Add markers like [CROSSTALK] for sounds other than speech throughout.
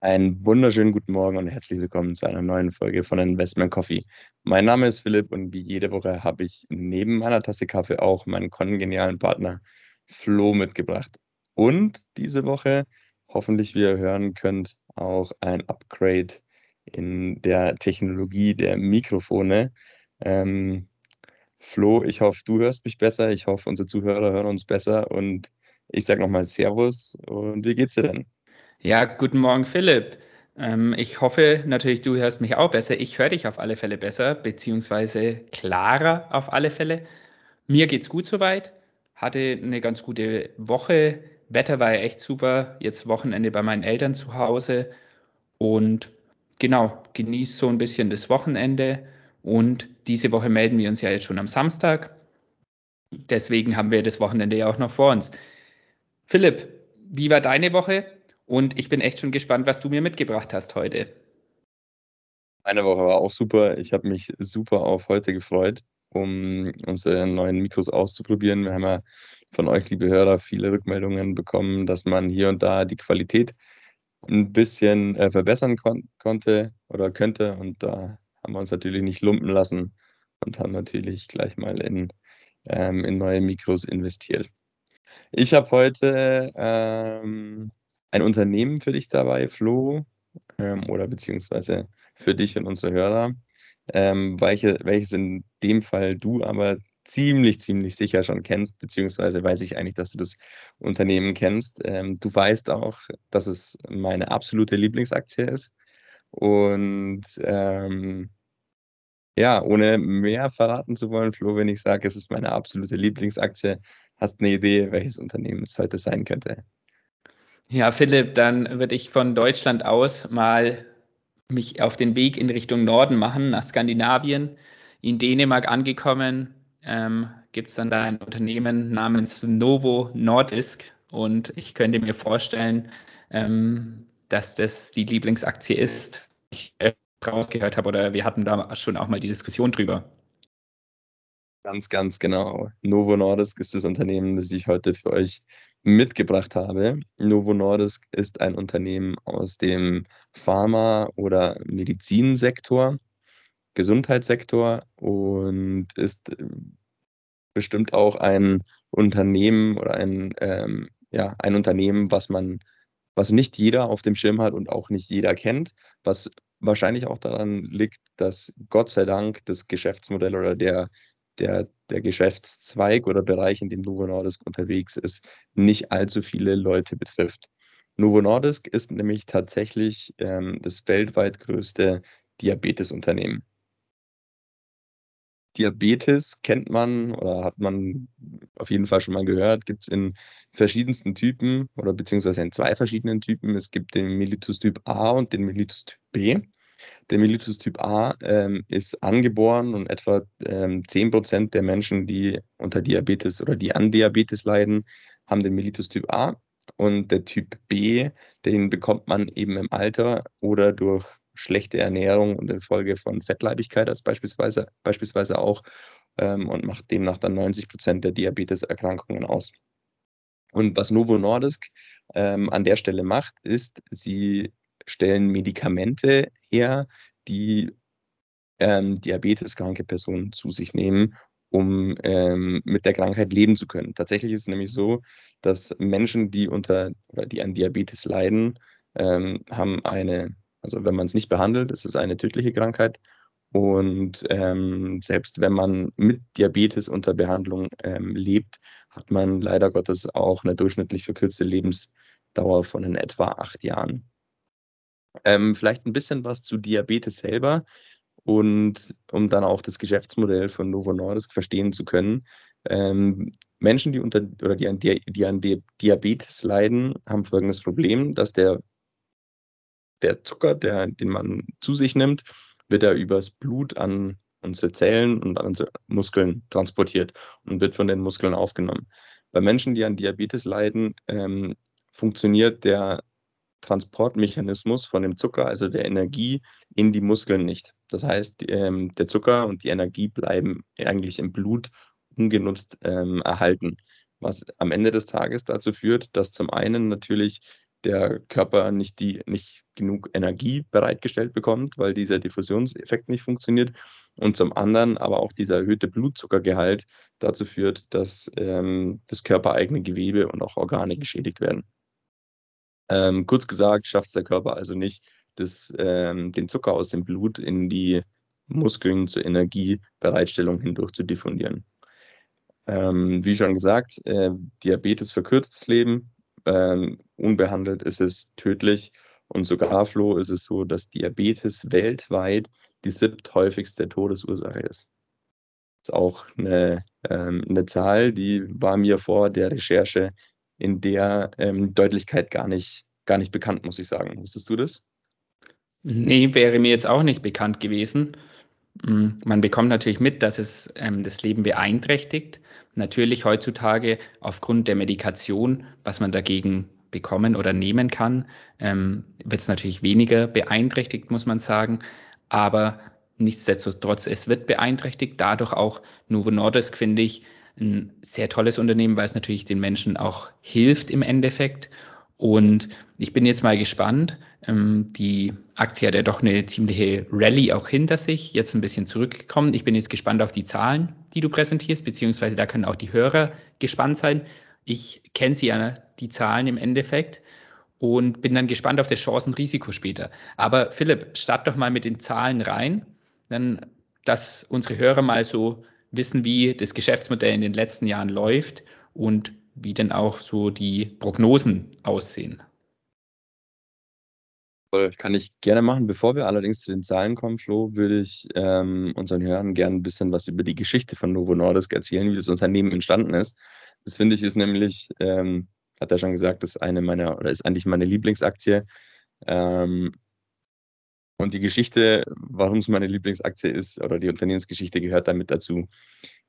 Einen wunderschönen guten Morgen und herzlich willkommen zu einer neuen Folge von Investment Coffee. Mein Name ist Philipp und wie jede Woche habe ich neben meiner Tasse Kaffee auch meinen kongenialen Partner Flo mitgebracht. Und diese Woche, hoffentlich wie ihr hören könnt, auch ein Upgrade in der Technologie der Mikrofone. Ähm, Flo, ich hoffe, du hörst mich besser. Ich hoffe, unsere Zuhörer hören uns besser. Und ich sage nochmal Servus und wie geht's dir denn? Ja, guten Morgen, Philipp. Ähm, ich hoffe natürlich, du hörst mich auch besser. Ich höre dich auf alle Fälle besser, beziehungsweise klarer auf alle Fälle. Mir geht's gut soweit. Hatte eine ganz gute Woche. Wetter war ja echt super. Jetzt Wochenende bei meinen Eltern zu Hause. Und genau, genieße so ein bisschen das Wochenende. Und diese Woche melden wir uns ja jetzt schon am Samstag. Deswegen haben wir das Wochenende ja auch noch vor uns. Philipp, wie war deine Woche? Und ich bin echt schon gespannt, was du mir mitgebracht hast heute. Meine Woche war auch super. Ich habe mich super auf heute gefreut, um unsere neuen Mikros auszuprobieren. Wir haben ja von euch, liebe Hörer, viele Rückmeldungen bekommen, dass man hier und da die Qualität ein bisschen äh, verbessern kon konnte oder könnte. Und da haben wir uns natürlich nicht lumpen lassen und haben natürlich gleich mal in, ähm, in neue Mikros investiert. Ich habe heute ähm, ein Unternehmen für dich dabei, Flo, ähm, oder beziehungsweise für dich und unsere Hörer, ähm, welche, welches in dem Fall du aber ziemlich, ziemlich sicher schon kennst, beziehungsweise weiß ich eigentlich, dass du das Unternehmen kennst. Ähm, du weißt auch, dass es meine absolute Lieblingsaktie ist. Und ähm, ja, ohne mehr verraten zu wollen, Flo, wenn ich sage, es ist meine absolute Lieblingsaktie, hast du eine Idee, welches Unternehmen es heute sein könnte? Ja, Philipp, dann würde ich von Deutschland aus mal mich auf den Weg in Richtung Norden machen, nach Skandinavien. In Dänemark angekommen, ähm, gibt es dann da ein Unternehmen namens Novo Nordisk und ich könnte mir vorstellen, ähm, dass das die Lieblingsaktie ist, die ich äh, rausgehört habe oder wir hatten da schon auch mal die Diskussion drüber. Ganz, ganz genau. Novo Nordisk ist das Unternehmen, das ich heute für euch mitgebracht habe. Novo Nordisk ist ein Unternehmen aus dem Pharma- oder Medizinsektor, Gesundheitssektor und ist äh, bestimmt auch ein Unternehmen oder ein, ähm, ja, ein Unternehmen, was man, was nicht jeder auf dem Schirm hat und auch nicht jeder kennt, was wahrscheinlich auch daran liegt, dass Gott sei Dank das Geschäftsmodell oder der der, der Geschäftszweig oder Bereich, in dem Novo Nordisk unterwegs ist, nicht allzu viele Leute betrifft. Novo Nordisk ist nämlich tatsächlich ähm, das weltweit größte Diabetesunternehmen. Diabetes kennt man oder hat man auf jeden Fall schon mal gehört, gibt es in verschiedensten Typen oder beziehungsweise in zwei verschiedenen Typen. Es gibt den Mellitus Typ A und den Mellitus Typ B. Der Mellitus Typ A ähm, ist angeboren und etwa ähm, 10% der Menschen, die unter Diabetes oder die an Diabetes leiden, haben den Mellitus Typ A. Und der Typ B, den bekommt man eben im Alter oder durch schlechte Ernährung und infolge von Fettleibigkeit als beispielsweise, beispielsweise auch ähm, und macht demnach dann 90 Prozent der Diabeteserkrankungen aus. Und was Novo Nordisk ähm, an der Stelle macht, ist, sie stellen Medikamente her, die ähm, diabeteskranke Personen zu sich nehmen, um ähm, mit der Krankheit leben zu können. Tatsächlich ist es nämlich so, dass Menschen, die unter oder die an Diabetes leiden, ähm, haben eine, also wenn man es nicht behandelt, ist es eine tödliche Krankheit. Und ähm, selbst wenn man mit Diabetes unter Behandlung ähm, lebt, hat man leider Gottes auch eine durchschnittlich verkürzte Lebensdauer von in etwa acht Jahren. Ähm, vielleicht ein bisschen was zu Diabetes selber und um dann auch das Geschäftsmodell von Novo Nordisk verstehen zu können. Ähm, Menschen, die unter oder die an, die an Diabetes leiden, haben folgendes Problem, dass der, der Zucker, der, den man zu sich nimmt, wird er übers Blut an unsere Zellen und an unsere Muskeln transportiert und wird von den Muskeln aufgenommen. Bei Menschen, die an Diabetes leiden, ähm, funktioniert der Transportmechanismus von dem Zucker, also der Energie, in die Muskeln nicht. Das heißt, ähm, der Zucker und die Energie bleiben eigentlich im Blut ungenutzt ähm, erhalten, was am Ende des Tages dazu führt, dass zum einen natürlich der Körper nicht, die, nicht genug Energie bereitgestellt bekommt, weil dieser Diffusionseffekt nicht funktioniert. Und zum anderen aber auch dieser erhöhte Blutzuckergehalt dazu führt, dass ähm, das körpereigene Gewebe und auch Organe geschädigt werden. Ähm, kurz gesagt, schafft es der Körper also nicht, das, ähm, den Zucker aus dem Blut in die Muskeln zur Energiebereitstellung hindurch zu diffundieren. Ähm, wie schon gesagt, äh, Diabetes verkürzt das Leben, ähm, unbehandelt ist es tödlich und sogar, Flo, ist es so, dass Diabetes weltweit die siebthäufigste Todesursache ist. Ist auch eine, ähm, eine Zahl, die war mir vor der Recherche in der ähm, Deutlichkeit gar nicht, gar nicht bekannt, muss ich sagen. Wusstest du das? Nee, wäre mir jetzt auch nicht bekannt gewesen. Mm, man bekommt natürlich mit, dass es ähm, das Leben beeinträchtigt. Natürlich heutzutage aufgrund der Medikation, was man dagegen bekommen oder nehmen kann, ähm, wird es natürlich weniger beeinträchtigt, muss man sagen. Aber nichtsdestotrotz, es wird beeinträchtigt. Dadurch auch Novo Nordisk, finde ich, ein sehr tolles Unternehmen, weil es natürlich den Menschen auch hilft im Endeffekt. Und ich bin jetzt mal gespannt. Ähm, die Aktie hat ja doch eine ziemliche Rallye auch hinter sich, jetzt ein bisschen zurückgekommen. Ich bin jetzt gespannt auf die Zahlen, die du präsentierst, beziehungsweise da können auch die Hörer gespannt sein. Ich kenne sie ja, die Zahlen im Endeffekt, und bin dann gespannt auf das Chancenrisiko später. Aber Philipp, start doch mal mit den Zahlen rein, dann, dass unsere Hörer mal so wissen, wie das Geschäftsmodell in den letzten Jahren läuft und wie denn auch so die Prognosen aussehen. Kann ich gerne machen. Bevor wir allerdings zu den Zahlen kommen, Flo, würde ich ähm, unseren Hörern gerne ein bisschen was über die Geschichte von Novo Nordisk erzählen, wie das Unternehmen entstanden ist. Das finde ich ist nämlich, ähm, hat er schon gesagt, ist eine meiner oder ist eigentlich meine Lieblingsaktie. Ähm, und die Geschichte, warum es meine Lieblingsaktie ist, oder die Unternehmensgeschichte gehört damit dazu.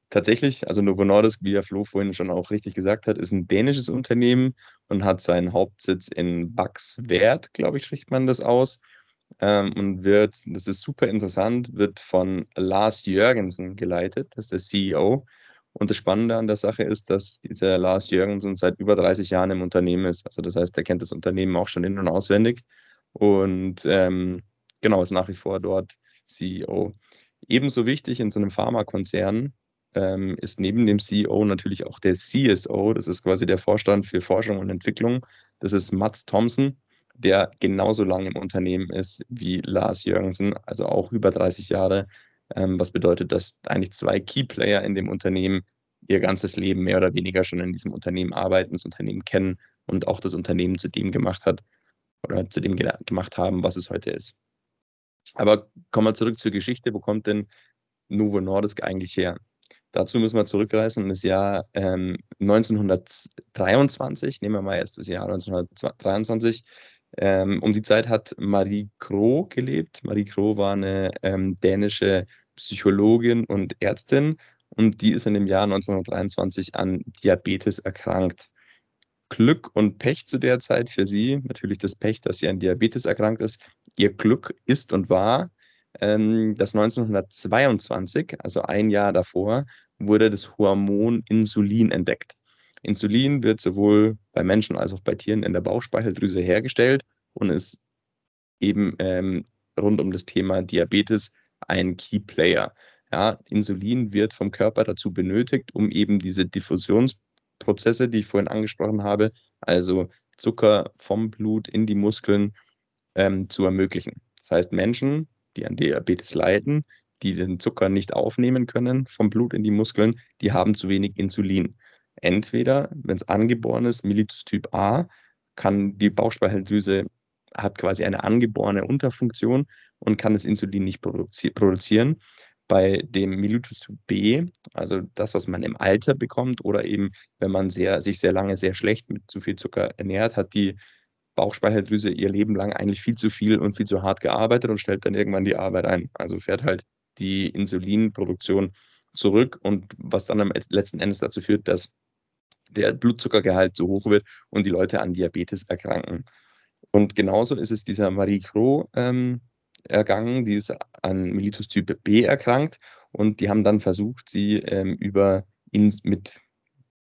Tatsächlich, also Novo Nordisk, wie ja Flo vorhin schon auch richtig gesagt hat, ist ein dänisches Unternehmen und hat seinen Hauptsitz in Baxwert, glaube ich, spricht man das aus. Ähm, und wird, das ist super interessant, wird von Lars Jörgensen geleitet, das ist der CEO. Und das Spannende an der Sache ist, dass dieser Lars Jörgensen seit über 30 Jahren im Unternehmen ist. Also das heißt, er kennt das Unternehmen auch schon in- und auswendig und ähm, genau ist nach wie vor dort CEO. Ebenso wichtig in so einem Pharmakonzern ähm, ist neben dem CEO natürlich auch der CSO, das ist quasi der Vorstand für Forschung und Entwicklung. Das ist Mats Thompson, der genauso lange im Unternehmen ist wie Lars Jürgensen, also auch über 30 Jahre, ähm, was bedeutet, dass eigentlich zwei Key-Player in dem Unternehmen ihr ganzes Leben mehr oder weniger schon in diesem Unternehmen arbeiten, das Unternehmen kennen und auch das Unternehmen zu dem gemacht hat oder zu dem gemacht haben, was es heute ist. Aber kommen wir zurück zur Geschichte. Wo kommt denn Novo Nordisk eigentlich her? Dazu müssen wir zurückreisen in das Jahr ähm, 1923. Nehmen wir mal erst das Jahr 1923. Ähm, um die Zeit hat Marie Croh gelebt. Marie Croh war eine ähm, dänische Psychologin und Ärztin und die ist in dem Jahr 1923 an Diabetes erkrankt. Glück und Pech zu der Zeit für sie, natürlich das Pech, dass sie an Diabetes erkrankt ist. Ihr Glück ist und war, ähm, dass 1922, also ein Jahr davor, wurde das Hormon Insulin entdeckt. Insulin wird sowohl bei Menschen als auch bei Tieren in der Bauchspeicheldrüse hergestellt und ist eben ähm, rund um das Thema Diabetes ein Key Player. Ja, Insulin wird vom Körper dazu benötigt, um eben diese Diffusionsprozesse, die ich vorhin angesprochen habe, also Zucker vom Blut in die Muskeln ähm, zu ermöglichen. Das heißt, Menschen, die an Diabetes leiden, die den Zucker nicht aufnehmen können vom Blut in die Muskeln, die haben zu wenig Insulin. Entweder, wenn es angeboren ist, Mellitus Typ A, kann die Bauchspeicheldrüse hat quasi eine angeborene Unterfunktion und kann das Insulin nicht produzi produzieren. Bei dem Typ B, also das, was man im Alter bekommt oder eben, wenn man sehr, sich sehr lange sehr schlecht mit zu viel Zucker ernährt, hat die Bauchspeicheldrüse ihr Leben lang eigentlich viel zu viel und viel zu hart gearbeitet und stellt dann irgendwann die Arbeit ein. Also fährt halt die Insulinproduktion zurück und was dann am letzten Endes dazu führt, dass der Blutzuckergehalt zu hoch wird und die Leute an Diabetes erkranken. Und genauso ist es dieser Marie Croh ähm, ergangen, die ist an Mellitus Typ B erkrankt und die haben dann versucht, sie ähm, über in, mit,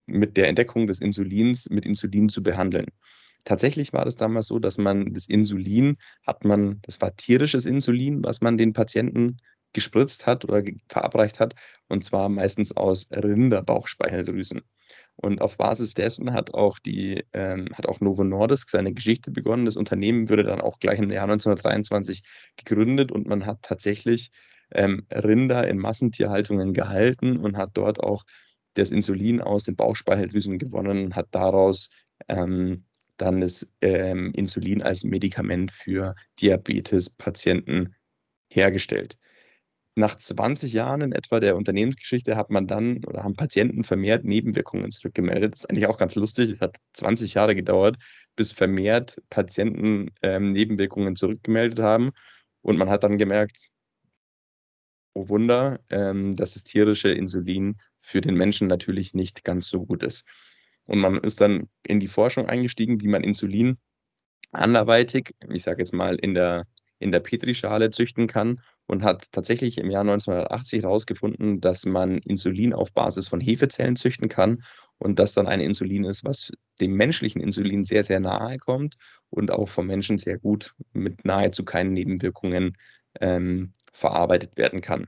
mit der Entdeckung des Insulins mit Insulin zu behandeln. tatsächlich war das damals so, dass man das Insulin hat man, das war tierisches Insulin, was man den Patienten gespritzt hat oder verabreicht hat, und zwar meistens aus Rinderbauchspeicheldrüsen. Und auf Basis dessen hat auch die, ähm, hat auch Novo Nordisk seine Geschichte begonnen. Das Unternehmen wurde dann auch gleich im Jahr 1923 gegründet und man hat tatsächlich ähm, Rinder in Massentierhaltungen gehalten und hat dort auch das Insulin aus den Bauchspeicheldrüsen gewonnen und hat daraus ähm, dann das ähm, Insulin als Medikament für Diabetespatienten hergestellt nach 20 Jahren in etwa der Unternehmensgeschichte hat man dann oder haben Patienten vermehrt Nebenwirkungen zurückgemeldet. Das ist eigentlich auch ganz lustig. Es hat 20 Jahre gedauert, bis vermehrt Patienten ähm, Nebenwirkungen zurückgemeldet haben. Und man hat dann gemerkt, oh Wunder, ähm, dass das tierische Insulin für den Menschen natürlich nicht ganz so gut ist. Und man ist dann in die Forschung eingestiegen, wie man Insulin anderweitig, ich sage jetzt mal in der in der Petrischale züchten kann und hat tatsächlich im Jahr 1980 herausgefunden, dass man Insulin auf Basis von Hefezellen züchten kann und das dann ein Insulin ist, was dem menschlichen Insulin sehr, sehr nahe kommt und auch vom Menschen sehr gut mit nahezu keinen Nebenwirkungen ähm, verarbeitet werden kann.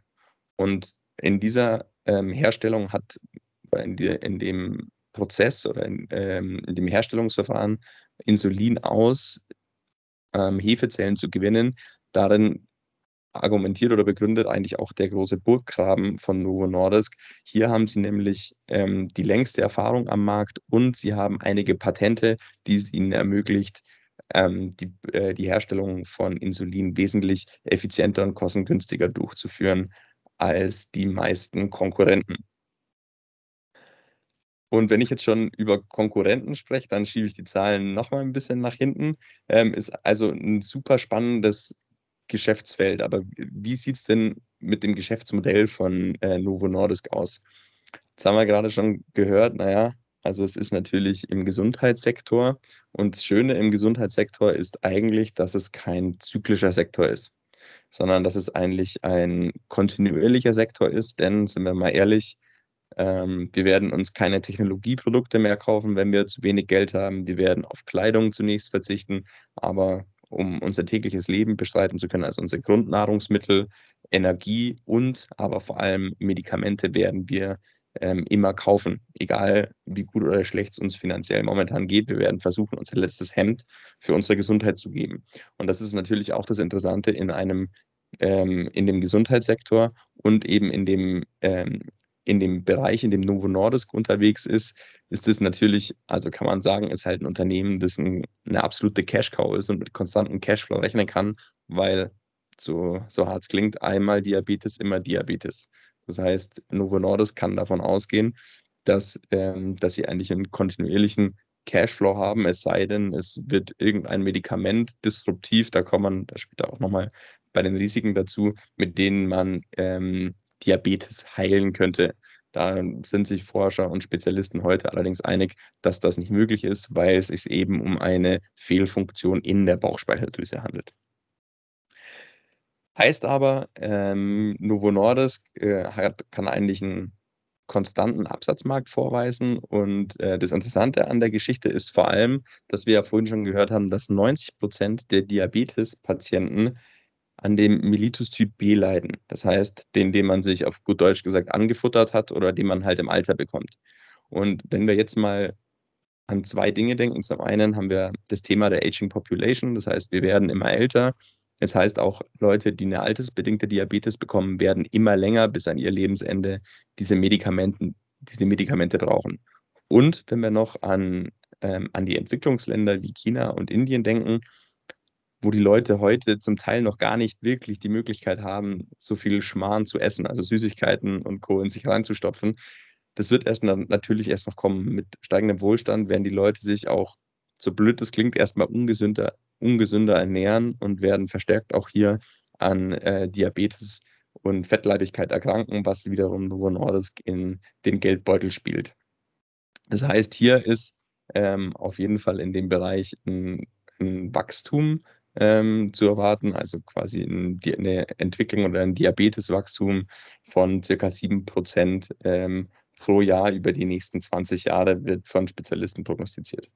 Und in dieser ähm, Herstellung hat in, die, in, dem Prozess oder in, ähm, in dem Herstellungsverfahren Insulin aus ähm, Hefezellen zu gewinnen. Darin argumentiert oder begründet eigentlich auch der große Burggraben von Novo Nordisk. Hier haben sie nämlich ähm, die längste Erfahrung am Markt und sie haben einige Patente, die es ihnen ermöglicht, ähm, die, äh, die Herstellung von Insulin wesentlich effizienter und kostengünstiger durchzuführen als die meisten Konkurrenten. Und wenn ich jetzt schon über Konkurrenten spreche, dann schiebe ich die Zahlen nochmal ein bisschen nach hinten. Ähm, ist also ein super spannendes Geschäftsfeld. Aber wie sieht es denn mit dem Geschäftsmodell von äh, Novo Nordisk aus? Jetzt haben wir gerade schon gehört, naja, also es ist natürlich im Gesundheitssektor. Und das Schöne im Gesundheitssektor ist eigentlich, dass es kein zyklischer Sektor ist, sondern dass es eigentlich ein kontinuierlicher Sektor ist. Denn, sind wir mal ehrlich, ähm, wir werden uns keine Technologieprodukte mehr kaufen, wenn wir zu wenig Geld haben. Wir werden auf Kleidung zunächst verzichten, aber um unser tägliches Leben bestreiten zu können, also unsere Grundnahrungsmittel, Energie und aber vor allem Medikamente werden wir ähm, immer kaufen, egal wie gut oder schlecht es uns finanziell momentan geht. Wir werden versuchen, unser letztes Hemd für unsere Gesundheit zu geben. Und das ist natürlich auch das Interessante in einem ähm, in dem Gesundheitssektor und eben in dem ähm, in dem Bereich, in dem Novo Nordisk unterwegs ist, ist es natürlich, also kann man sagen, ist halt ein Unternehmen, das ein, eine absolute Cash-Cow ist und mit konstantem Cashflow rechnen kann, weil so, so hart es klingt, einmal Diabetes, immer Diabetes. Das heißt, Novo Nordisk kann davon ausgehen, dass, ähm, dass sie eigentlich einen kontinuierlichen Cashflow haben, es sei denn, es wird irgendein Medikament disruptiv, da kommt man da später auch nochmal bei den Risiken dazu, mit denen man ähm, Diabetes heilen könnte. Da sind sich Forscher und Spezialisten heute allerdings einig, dass das nicht möglich ist, weil es sich eben um eine Fehlfunktion in der Bauchspeicheldrüse handelt. Heißt aber, ähm, Novo Nordisk äh, hat, kann eigentlich einen konstanten Absatzmarkt vorweisen. Und äh, das Interessante an der Geschichte ist vor allem, dass wir ja vorhin schon gehört haben, dass 90 Prozent der Diabetespatienten an dem Mellitus-Typ B leiden. Das heißt, den, den man sich auf gut Deutsch gesagt angefuttert hat oder den man halt im Alter bekommt. Und wenn wir jetzt mal an zwei Dinge denken, zum einen haben wir das Thema der Aging Population, das heißt, wir werden immer älter. Das heißt, auch Leute, die eine altersbedingte Diabetes bekommen, werden immer länger bis an ihr Lebensende diese, Medikamenten, diese Medikamente brauchen. Und wenn wir noch an, ähm, an die Entwicklungsländer wie China und Indien denken, wo die Leute heute zum Teil noch gar nicht wirklich die Möglichkeit haben, so viel Schmarrn zu essen, also Süßigkeiten und Co. in sich reinzustopfen. Das wird erst natürlich erst noch kommen. Mit steigendem Wohlstand werden die Leute sich auch, so blöd es klingt, erstmal ungesünder, ungesünder ernähren und werden verstärkt auch hier an äh, Diabetes und Fettleibigkeit erkranken, was wiederum Novo Nordisk in den Geldbeutel spielt. Das heißt, hier ist ähm, auf jeden Fall in dem Bereich ein, ein Wachstum ähm, zu erwarten, also quasi ein, eine Entwicklung oder ein Diabeteswachstum von circa 7% ähm, pro Jahr über die nächsten 20 Jahre wird von Spezialisten prognostiziert.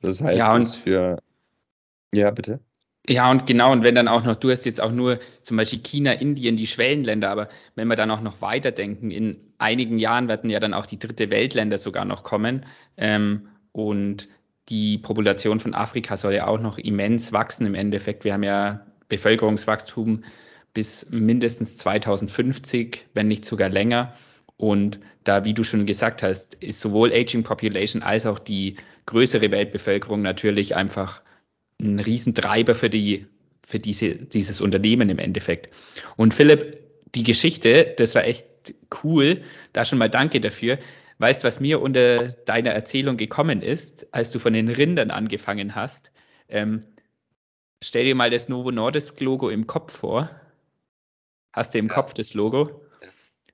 Das heißt, Ja, und für, ja, bitte. Ja, und genau, und wenn dann auch noch, du hast jetzt auch nur zum Beispiel China, Indien, die Schwellenländer, aber wenn wir dann auch noch weiterdenken, in einigen Jahren werden ja dann auch die dritte Weltländer sogar noch kommen. Ähm, und die Population von Afrika soll ja auch noch immens wachsen im Endeffekt. Wir haben ja Bevölkerungswachstum bis mindestens 2050, wenn nicht sogar länger. Und da, wie du schon gesagt hast, ist sowohl Aging Population als auch die größere Weltbevölkerung natürlich einfach ein Riesentreiber für die, für diese, dieses Unternehmen im Endeffekt. Und Philipp, die Geschichte, das war echt cool. Da schon mal danke dafür. Weißt, was mir unter deiner Erzählung gekommen ist, als du von den Rindern angefangen hast? Ähm, stell dir mal das Novo Nordisk Logo im Kopf vor. Hast du im Ja. Kopf das Logo?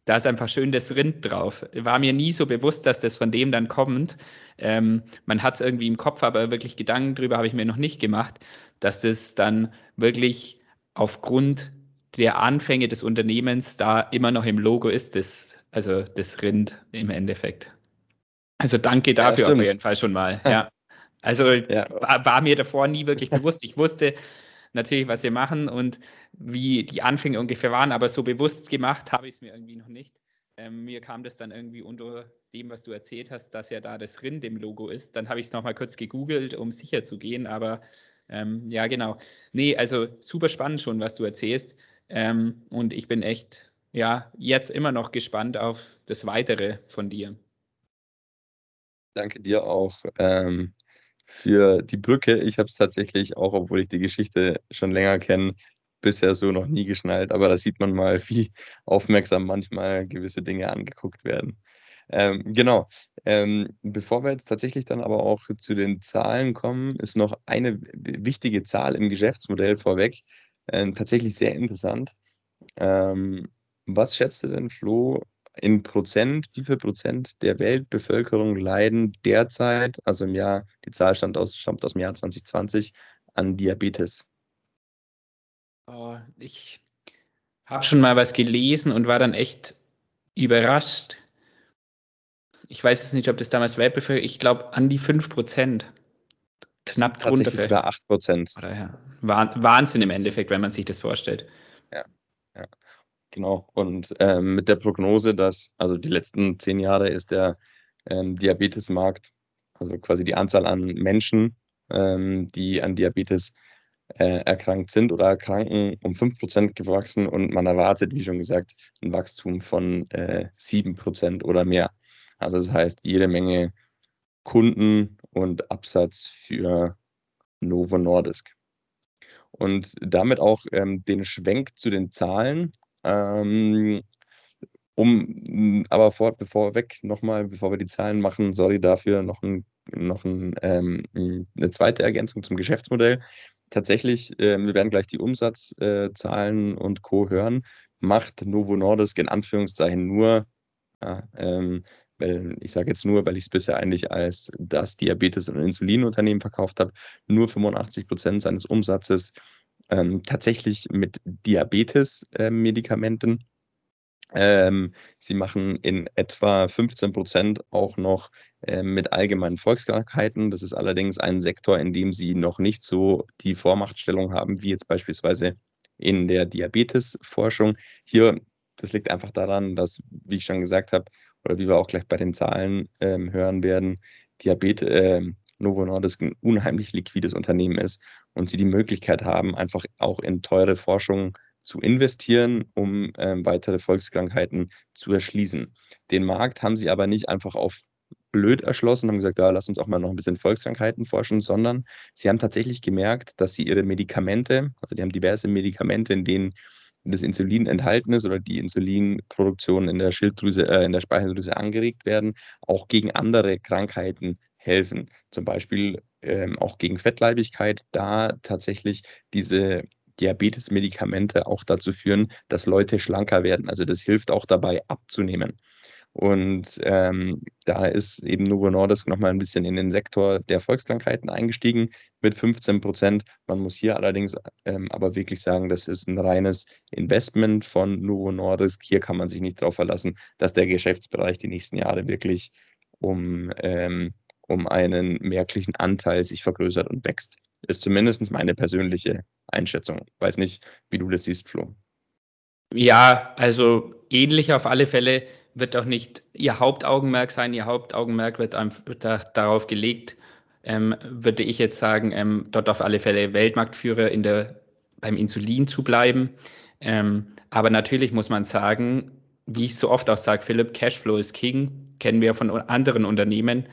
Da ist einfach schön das Rind drauf. War mir nie so bewusst, dass das von dem dann kommt. Ähm, man hat es irgendwie im Kopf, aber wirklich Gedanken drüber habe ich mir noch nicht gemacht, dass das dann wirklich aufgrund der Anfänge des Unternehmens da immer noch im Logo ist, das, also das Rind im Endeffekt. Also danke Ja, dafür auf stimmt. jeden Fall schon mal. Ja. Also Ja, war, war mir davor nie wirklich [LAUGHS] bewusst. Ich wusste natürlich, was wir machen und wie die Anfänge ungefähr waren, aber so bewusst gemacht habe ich es mir irgendwie noch nicht. Ähm, mir kam das dann irgendwie unter dem, was du erzählt hast, dass ja da das Rind im Logo ist. Dann habe ich es nochmal kurz gegoogelt, um sicher zu gehen, aber ähm, ja, genau. Nee, also super spannend schon, was du erzählst. Ähm, und ich bin echt, ja, jetzt immer noch gespannt auf das Weitere von dir. danke dir auch ähm, für die Brücke. Ich habe es tatsächlich auch, obwohl ich die Geschichte schon länger kenne, bisher so noch nie geschnallt. Aber da sieht man mal, wie aufmerksam manchmal gewisse Dinge angeguckt werden. Ähm, genau. Ähm, bevor wir jetzt tatsächlich dann aber auch zu den Zahlen kommen, ist noch eine wichtige Zahl im Geschäftsmodell vorweg. Ähm, tatsächlich sehr interessant. Ähm, was schätzt du denn, Flo, in Prozent, wie viel Prozent der Weltbevölkerung leiden derzeit, also im Jahr, die Zahl stammt aus, stammt aus dem Jahr 2020, an Diabetes? Oh, ich habe schon mal was gelesen und war dann echt überrascht. Ich weiß jetzt nicht, ob das damals Weltbevölkerung, ich glaube an die 5 Prozent, knapp drunter. tatsächlich sogar 8 Prozent. Oder ja. Wah- Wahnsinn im Endeffekt, wenn man sich das vorstellt. Ja, genau. Und ähm, mit der Prognose, dass, also die letzten zehn Jahre ist der ähm, Diabetesmarkt, also quasi die Anzahl an Menschen, ähm, die an Diabetes äh, erkrankt sind oder erkranken, um 5% gewachsen und man erwartet, wie schon gesagt, ein Wachstum von äh, 7% oder mehr. Also das heißt, jede Menge Kunden und Absatz für Novo Nordisk. Und damit auch ähm, den Schwenk zu den Zahlen. Ähm, um aber vor, bevor weg nochmal, bevor wir die Zahlen machen, sorry dafür, noch, ein, noch ein, ähm, eine zweite Ergänzung zum Geschäftsmodell. Tatsächlich, ähm, wir werden gleich die Umsatzzahlen und Co. hören, macht Novo Nordisk in Anführungszeichen nur, ja, ähm, weil ich sage jetzt nur, weil ich es bisher eigentlich als das Diabetes- und Insulinunternehmen verkauft habe, nur 85 Prozent seines Umsatzes ähm, tatsächlich mit Diabetes-Medikamenten. Ähm, sie machen in etwa 15 Prozent auch noch äh, mit allgemeinen Volkskrankheiten. Das ist allerdings ein Sektor, in dem sie noch nicht so die Vormachtstellung haben, wie jetzt beispielsweise in der Diabetesforschung. Hier, das liegt einfach daran, dass, wie ich schon gesagt habe, oder wie wir auch gleich bei den Zahlen ähm, hören werden, Diabetes, äh, Novo Nordisk ein unheimlich liquides Unternehmen ist und sie die Möglichkeit haben, einfach auch in teure Forschung zu investieren, um ähm, weitere Volkskrankheiten zu erschließen. Den Markt haben sie aber nicht einfach auf blöd erschlossen, haben gesagt, ja, lass uns auch mal noch ein bisschen Volkskrankheiten forschen, sondern sie haben tatsächlich gemerkt, dass sie ihre Medikamente, also die haben diverse Medikamente, in denen das Insulin enthalten ist oder die Insulinproduktion in der Schilddrüse, äh, in der Speicheldrüse angeregt werden, auch gegen andere Krankheiten helfen. Zum Beispiel ähm, auch gegen Fettleibigkeit, da tatsächlich diese Diabetes-Medikamente auch dazu führen, dass Leute schlanker werden. Also das hilft auch dabei abzunehmen. Und ähm, da ist eben Novo Nordisk nochmal ein bisschen in den Sektor der Volkskrankheiten eingestiegen mit 15 Prozent. Man muss hier allerdings ähm, aber wirklich sagen, das ist ein reines Investment von Novo Nordisk. Hier kann man sich nicht darauf verlassen, dass der Geschäftsbereich die nächsten Jahre wirklich um, ähm, um einen merklichen Anteil sich vergrößert und wächst. Ist zumindest meine persönliche Einschätzung. Weiß nicht, wie du das siehst, Flo. Ja, also ähnlich auf alle Fälle wird auch nicht ihr Hauptaugenmerk sein. Ihr Hauptaugenmerk wird, wird da, darauf gelegt, ähm, würde ich jetzt sagen, ähm, dort auf alle Fälle Weltmarktführer in der, beim Insulin zu bleiben. Ähm, aber natürlich muss man sagen, wie ich so oft auch sage, Philipp, Cashflow ist King, kennen wir von anderen Unternehmen,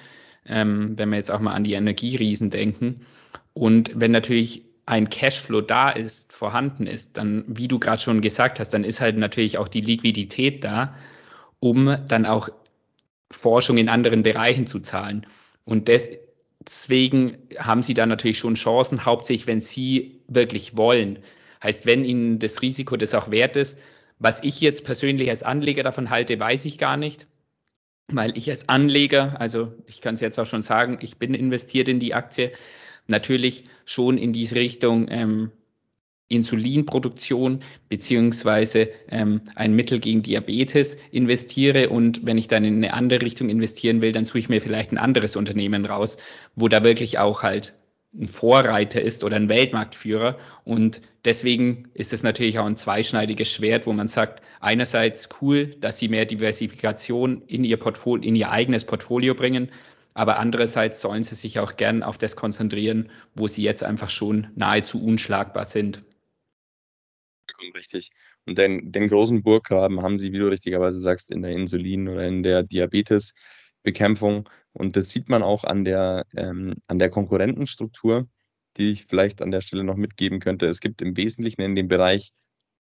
ähm, wenn wir jetzt auch mal an die Energieriesen denken. Und wenn natürlich ein Cashflow da ist, vorhanden ist, dann, wie du gerade schon gesagt hast, dann ist halt natürlich auch die Liquidität da, um dann auch Forschung in anderen Bereichen zu zahlen. Und deswegen haben sie da natürlich schon Chancen, hauptsächlich wenn sie wirklich wollen. Heißt, wenn ihnen das Risiko das auch wert ist, was ich jetzt persönlich als Anleger davon halte, weiß ich gar nicht, weil ich als Anleger, also ich kann es jetzt auch schon sagen, ich bin investiert in die Aktie, natürlich schon in diese Richtung ähm, Insulinproduktion beziehungsweise ähm, ein Mittel gegen Diabetes investiere. Und wenn ich dann in eine andere Richtung investieren will, dann suche ich mir vielleicht ein anderes Unternehmen raus, wo da wirklich auch halt ein Vorreiter ist oder ein Weltmarktführer. Und deswegen ist es natürlich auch ein zweischneidiges Schwert, wo man sagt, einerseits cool, dass sie mehr Diversifikation in ihr Portfolio, in ihr eigenes Portfolio bringen, aber andererseits sollen sie sich auch gern auf das konzentrieren, wo sie jetzt einfach schon nahezu unschlagbar sind. Richtig. Und den, den großen Burggraben haben sie, wie du richtigerweise sagst, in der Insulin- oder in der Diabetesbekämpfung. Und das sieht man auch an der, ähm, an der Konkurrentenstruktur, die ich vielleicht an der Stelle noch mitgeben könnte. Es gibt im Wesentlichen in dem Bereich,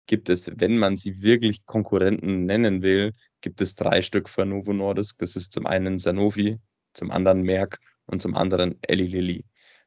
gibt es, wenn man sie wirklich Konkurrenten nennen will, gibt es drei Stück für Novo Nordisk. Das ist zum einen Sanofi, zum anderen Merck und zum anderen Eli Lilly.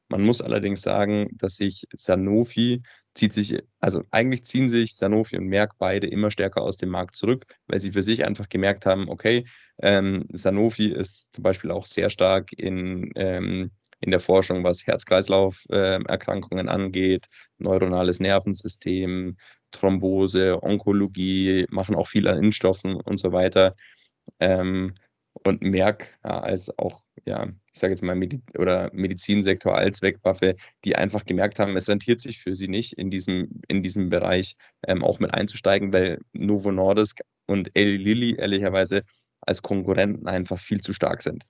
Man muss allerdings sagen, dass sich Sanofi zieht sich, also eigentlich ziehen sich Sanofi und Merck beide immer stärker aus dem Markt zurück, weil sie für sich einfach gemerkt haben, okay, ähm, Sanofi ist zum Beispiel auch sehr stark in, ähm, in der Forschung, was Herz-Kreislauf-Erkrankungen äh, angeht, neuronales Nervensystem, Thrombose, Onkologie, machen auch viel an Impfstoffen und so weiter. Ähm, und Merck ja, als auch, ja, ich sage jetzt mal, Medi oder Medizinsektor als Wegwaffe, die einfach gemerkt haben, es rentiert sich für sie nicht, in diesem, in diesem Bereich ähm, auch mit einzusteigen, weil Novo Nordisk und Eli Lilly ehrlicherweise als Konkurrenten einfach viel zu stark sind.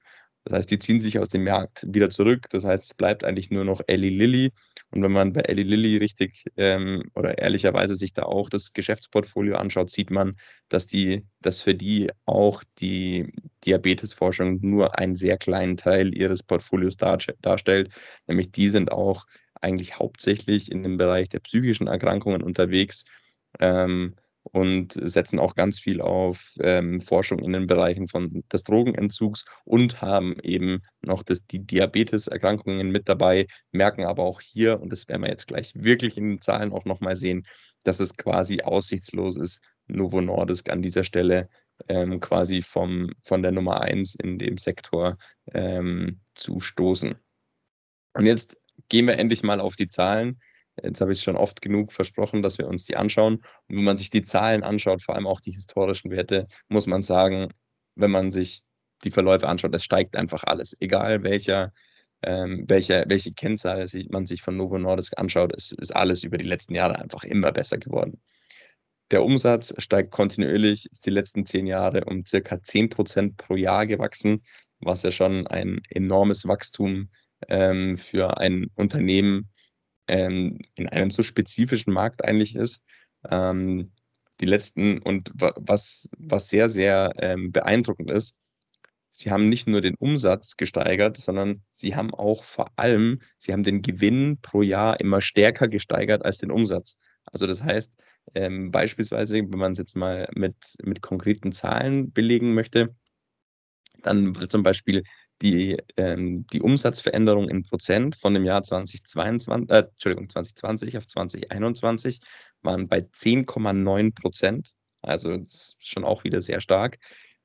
Das heißt, die ziehen sich aus dem Markt wieder zurück. Das heißt, es bleibt eigentlich nur noch Eli Lilly. Und wenn man bei Eli Lilly richtig ähm, oder ehrlicherweise sich da auch das Geschäftsportfolio anschaut, sieht man, dass die, dass für die auch die Diabetesforschung nur einen sehr kleinen Teil ihres Portfolios dar darstellt. Nämlich die sind auch eigentlich hauptsächlich in dem Bereich der psychischen Erkrankungen unterwegs. Ähm, und setzen auch ganz viel auf ähm, Forschung in den Bereichen von des Drogenentzugs und haben eben noch das, die Diabeteserkrankungen mit dabei, merken aber auch hier, und das werden wir jetzt gleich wirklich in den Zahlen auch nochmal sehen, dass es quasi aussichtslos ist, Novo Nordisk an dieser Stelle ähm, quasi vom, von der Nummer eins in dem Sektor ähm, zu stoßen. Und jetzt gehen wir endlich mal auf die Zahlen. Jetzt habe ich es schon oft genug versprochen, dass wir uns die anschauen. Und wenn man sich die Zahlen anschaut, vor allem auch die historischen Werte, muss man sagen, wenn man sich die Verläufe anschaut, es steigt einfach alles. Egal welcher, ähm, welche, welche Kennzahl man sich von Novo Nordisk anschaut, ist, ist alles über die letzten Jahre einfach immer besser geworden. Der Umsatz steigt kontinuierlich, ist die letzten zehn Jahre um circa 10 Prozent pro Jahr gewachsen, was ja schon ein enormes Wachstum ähm, für ein Unternehmen ähm, in einem so spezifischen Markt eigentlich ist. Ähm, die letzten und was, was sehr, sehr ähm, beeindruckend ist, sie haben nicht nur den Umsatz gesteigert, sondern sie haben auch vor allem, sie haben den Gewinn pro Jahr immer stärker gesteigert als den Umsatz. Also das heißt, ähm, beispielsweise, wenn man es jetzt mal mit, mit konkreten Zahlen belegen möchte, dann zum Beispiel die, ähm, die Umsatzveränderung in Prozent von dem Jahr 2022, äh, Entschuldigung, 2020 auf 2021 waren bei 10,9 Prozent. Also das ist schon auch wieder sehr stark.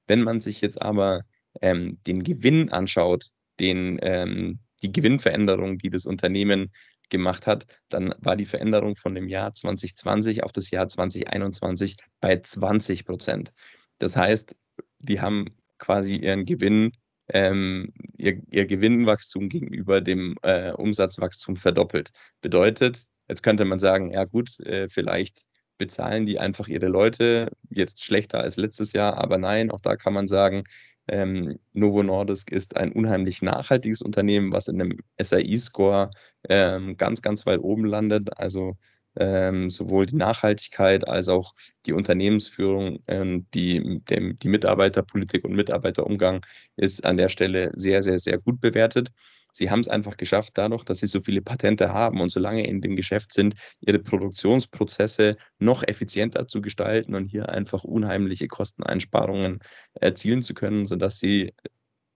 Wenn man sich jetzt aber ähm, den Gewinn anschaut, den, ähm, die Gewinnveränderung, die das Unternehmen gemacht hat, dann war die Veränderung von dem Jahr 2020 auf das Jahr 2021 bei 20 Prozent. Das heißt, die haben quasi ihren Gewinn ähm, ihr, ihr Gewinnwachstum gegenüber dem äh, Umsatzwachstum verdoppelt. Bedeutet, jetzt könnte man sagen, ja gut, äh, vielleicht bezahlen die einfach ihre Leute jetzt schlechter als letztes Jahr, aber nein, auch da kann man sagen, ähm, Novo Nordisk ist ein unheimlich nachhaltiges Unternehmen, was in einem SAI-Score ähm, ganz, ganz weit oben landet. Also ähm, sowohl die Nachhaltigkeit als auch die Unternehmensführung, ähm, die, dem, die Mitarbeiterpolitik und Mitarbeiterumgang ist an der Stelle sehr, sehr, sehr gut bewertet. Sie haben es einfach geschafft, dadurch, dass sie so viele Patente haben und so lange in dem Geschäft sind, ihre Produktionsprozesse noch effizienter zu gestalten und hier einfach unheimliche Kosteneinsparungen erzielen zu können, sodass sie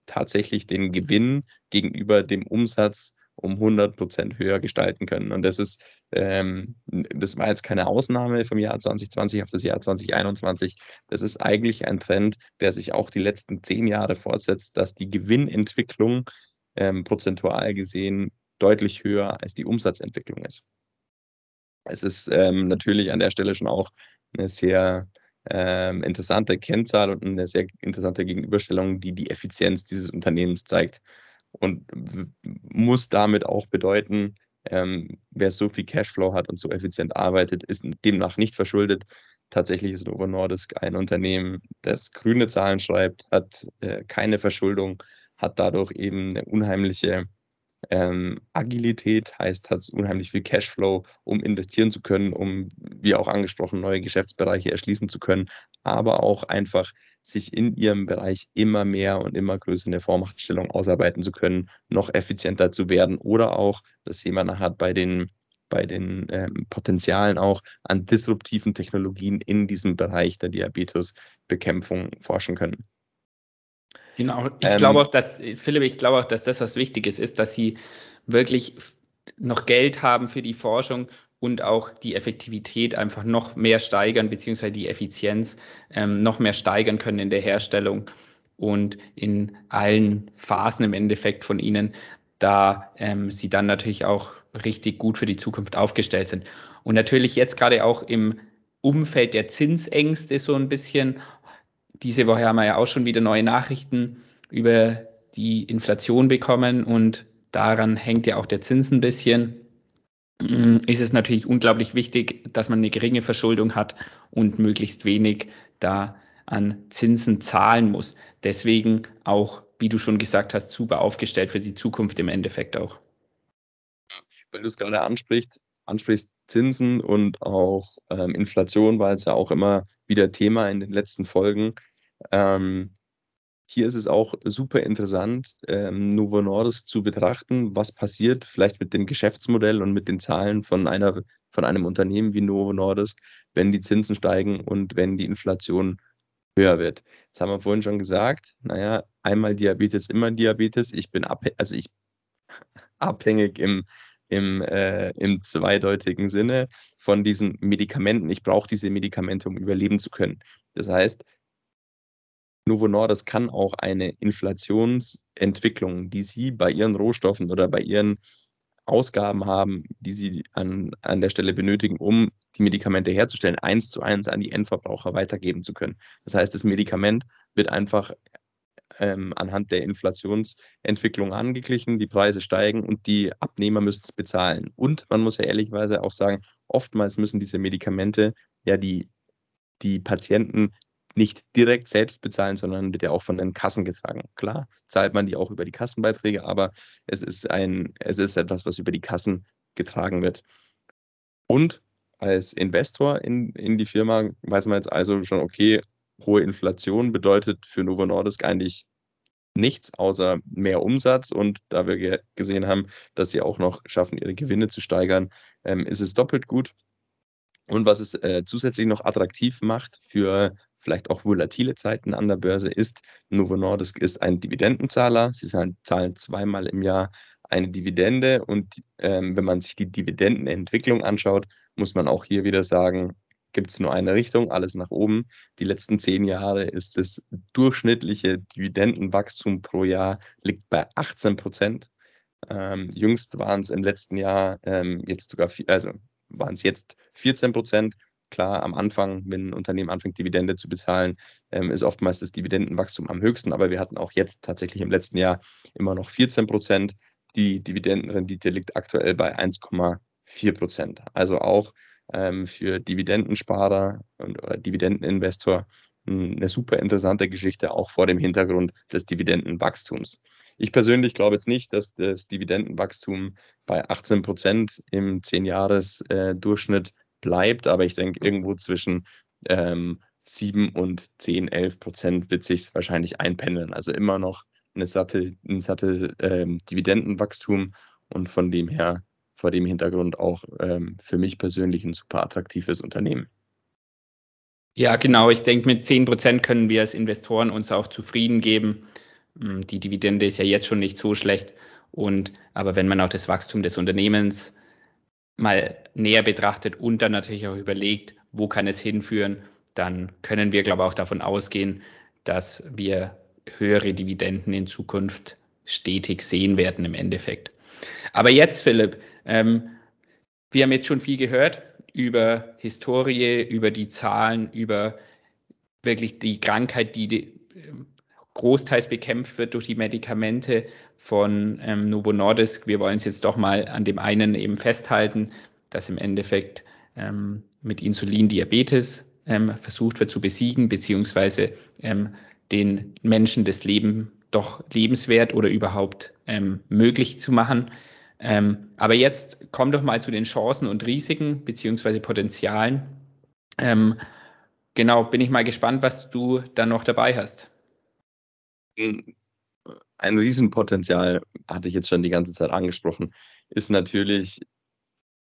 tatsächlich den Gewinn gegenüber dem Umsatz um 100 Prozent höher gestalten können. Und das ist, ähm, das war jetzt keine Ausnahme vom Jahr 2020 auf das Jahr 2021. Das ist eigentlich ein Trend, der sich auch die letzten zehn Jahre fortsetzt, dass die Gewinnentwicklung ähm, prozentual gesehen deutlich höher als die Umsatzentwicklung ist. Es ist ähm, natürlich an der Stelle schon auch eine sehr ähm, interessante Kennzahl und eine sehr interessante Gegenüberstellung, die die Effizienz dieses Unternehmens zeigt und muss damit auch bedeuten, ähm, wer so viel Cashflow hat und so effizient arbeitet, ist demnach nicht verschuldet. Tatsächlich ist Novo Nordisk ein Unternehmen, das grüne Zahlen schreibt, hat äh, keine Verschuldung, hat dadurch eben eine unheimliche ähm, Agilität, heißt, hat unheimlich viel Cashflow, um investieren zu können, um, wie auch angesprochen, neue Geschäftsbereiche erschließen zu können, aber auch einfach sich in ihrem Bereich immer mehr und immer größer in der Vormachtstellung ausarbeiten zu können, noch effizienter zu werden oder auch, dass jemand hat bei den bei den ähm, Potenzialen auch an disruptiven Technologien in diesem Bereich der Diabetesbekämpfung forschen können. Genau, ich ähm, glaube auch, dass, Philipp, ich glaube auch, dass das was Wichtiges ist, dass sie wirklich noch Geld haben für die Forschung und auch die Effektivität einfach noch mehr steigern, beziehungsweise die Effizienz ähm, noch mehr steigern können in der Herstellung und in allen Phasen im Endeffekt von ihnen, da ähm, sie dann natürlich auch richtig gut für die Zukunft aufgestellt sind. Und natürlich jetzt gerade auch im Umfeld der Zinsängste so ein bisschen diese Woche haben wir ja auch schon wieder neue Nachrichten über die Inflation bekommen und daran hängt ja auch der Zins ein bisschen. Mm, ist es natürlich unglaublich wichtig, dass man eine geringe Verschuldung hat und möglichst wenig da an Zinsen zahlen muss. Deswegen auch, wie du schon gesagt hast, super aufgestellt für die Zukunft im Endeffekt auch. Weil du es gerade ansprichst, ansprichst Zinsen und auch ähm, Inflation war jetzt ja auch immer wieder Thema in den letzten Folgen. Ähm, hier ist es auch super interessant, ähm, Novo Nordisk zu betrachten, was passiert vielleicht mit dem Geschäftsmodell und mit den Zahlen von, einer, von einem Unternehmen wie Novo Nordisk, wenn die Zinsen steigen und wenn die Inflation höher wird. Jetzt haben wir vorhin schon gesagt, naja, einmal Diabetes, immer Diabetes. Ich bin abhängig, also ich [LAUGHS] abhängig im, im, äh, im zweideutigen Sinne von diesen Medikamenten. Ich brauche diese Medikamente, um überleben zu können. Das heißt, Novo Nordisk kann auch eine Inflationsentwicklung, die sie bei ihren Rohstoffen oder bei ihren Ausgaben haben, die sie an, an der Stelle benötigen, um die Medikamente herzustellen, eins zu eins an die Endverbraucher weitergeben zu können. Das heißt, das Medikament wird einfach ähm, anhand der Inflationsentwicklung angeglichen, die Preise steigen und die Abnehmer müssen es bezahlen. Und man muss ja ehrlicherweise auch sagen, oftmals müssen diese Medikamente ja die, die Patienten nicht direkt selbst bezahlen, sondern wird ja auch von den Kassen getragen. Klar, zahlt man die auch über die Kassenbeiträge, aber es ist ein, es ist etwas, was über die Kassen getragen wird. Und als Investor in, in die Firma weiß man jetzt also schon, okay, hohe Inflation bedeutet für Novo Nordisk eigentlich nichts außer mehr Umsatz. Und da wir gesehen haben, dass sie auch noch schaffen, ihre Gewinne zu steigern, ähm, ist es doppelt gut. Und was es äh, zusätzlich noch attraktiv macht für vielleicht auch volatile Zeiten an der Börse ist. Novo Nordisk ist ein Dividendenzahler. Sie zahlen zweimal im Jahr eine Dividende und ähm, wenn man sich die Dividendenentwicklung anschaut, muss man auch hier wieder sagen, gibt es nur eine Richtung, alles nach oben. Die letzten zehn Jahre ist das durchschnittliche Dividendenwachstum pro Jahr liegt bei 18 Prozent. Ähm, jüngst waren es im letzten Jahr ähm, jetzt sogar, also waren es jetzt 14 Prozent klar, am Anfang, wenn ein Unternehmen anfängt, Dividende zu bezahlen, ähm, ist oftmals das Dividendenwachstum am höchsten. Aber wir hatten auch jetzt tatsächlich im letzten Jahr immer noch 14 Prozent. Die Dividendenrendite liegt aktuell bei 1,4 Prozent. Also auch ähm, für Dividendensparer und oder Dividendeninvestor eine super interessante Geschichte, auch vor dem Hintergrund des Dividendenwachstums. Ich persönlich glaube jetzt nicht, dass das Dividendenwachstum bei 18 Prozent im 10-Jahres-Durchschnitt bleibt, aber ich denke, irgendwo zwischen ähm, 7 und 10, 11 Prozent wird sich wahrscheinlich einpendeln. Also immer noch eine satte, ein satte ähm, Dividendenwachstum und von dem her, vor dem Hintergrund auch ähm, für mich persönlich ein super attraktives Unternehmen. Ja, genau. Ich denke, mit 10 Prozent können wir als Investoren uns auch zufrieden geben. Hm, die Dividende ist ja jetzt schon nicht so schlecht. Und, aber wenn man auch das Wachstum des Unternehmens mal näher betrachtet und dann natürlich auch überlegt, wo kann es hinführen, dann können wir, glaube ich, auch davon ausgehen, dass wir höhere Dividenden in Zukunft stetig sehen werden im Endeffekt. Aber jetzt, Philipp, ähm, wir haben jetzt schon viel gehört über Historie, über die Zahlen, über wirklich die Krankheit, die großteils bekämpft wird durch die Medikamente von ähm, Novo Nordisk. Wir wollen es jetzt doch mal an dem einen eben festhalten, dass im Endeffekt ähm, mit Insulin Diabetes ähm, versucht wird zu besiegen, beziehungsweise ähm, den Menschen das Leben doch lebenswert oder überhaupt ähm, möglich zu machen. Ähm, aber jetzt komm doch mal zu den Chancen und Risiken beziehungsweise Potenzialen. Ähm, genau, bin ich mal gespannt, was du da noch dabei hast. Ein Riesenpotenzial, hatte ich jetzt schon die ganze Zeit angesprochen, ist natürlich